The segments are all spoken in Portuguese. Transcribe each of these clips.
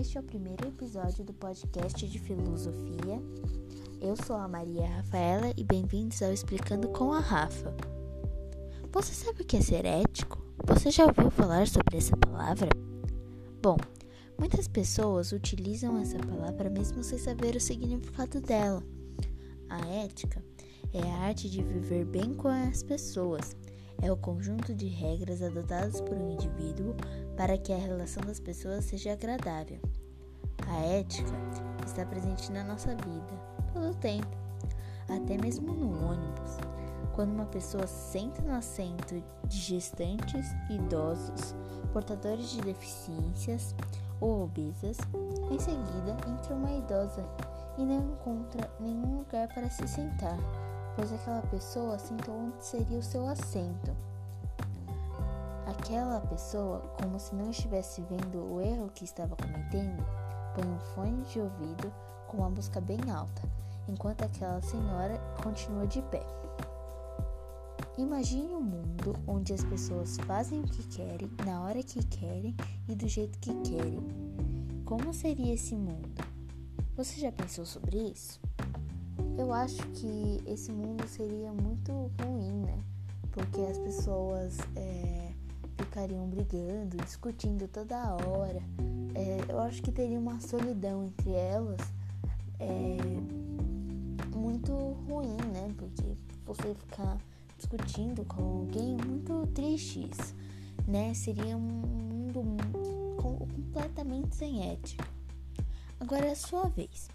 Este é o primeiro episódio do podcast de filosofia. Eu sou a Maria Rafaela e bem-vindos ao Explicando com a Rafa. Você sabe o que é ser ético? Você já ouviu falar sobre essa palavra? Bom, muitas pessoas utilizam essa palavra mesmo sem saber o significado dela. A ética é a arte de viver bem com as pessoas é o conjunto de regras adotadas por um indivíduo para que a relação das pessoas seja agradável. A ética está presente na nossa vida todo o tempo, até mesmo no ônibus. Quando uma pessoa senta no assento de gestantes, idosos, portadores de deficiências ou obesas, em seguida entra uma idosa e não encontra nenhum lugar para se sentar pois aquela pessoa sentou onde seria o seu assento. Aquela pessoa, como se não estivesse vendo o erro que estava cometendo, põe um fone de ouvido com uma música bem alta, enquanto aquela senhora continua de pé. Imagine um mundo onde as pessoas fazem o que querem, na hora que querem e do jeito que querem. Como seria esse mundo? Você já pensou sobre isso? Eu acho que esse mundo seria muito ruim, né? Porque as pessoas é, ficariam brigando, discutindo toda hora. É, eu acho que teria uma solidão entre elas é, muito ruim, né? Porque você ficar discutindo com alguém muito triste isso, né? Seria um mundo completamente sem ética. Agora é a sua vez.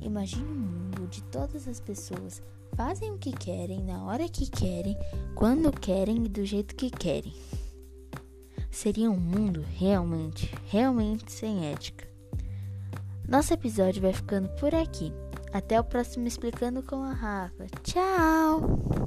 Imagine um mundo onde todas as pessoas fazem o que querem, na hora que querem, quando querem e do jeito que querem. Seria um mundo realmente, realmente sem ética. Nosso episódio vai ficando por aqui. Até o próximo Explicando com a Rafa. Tchau!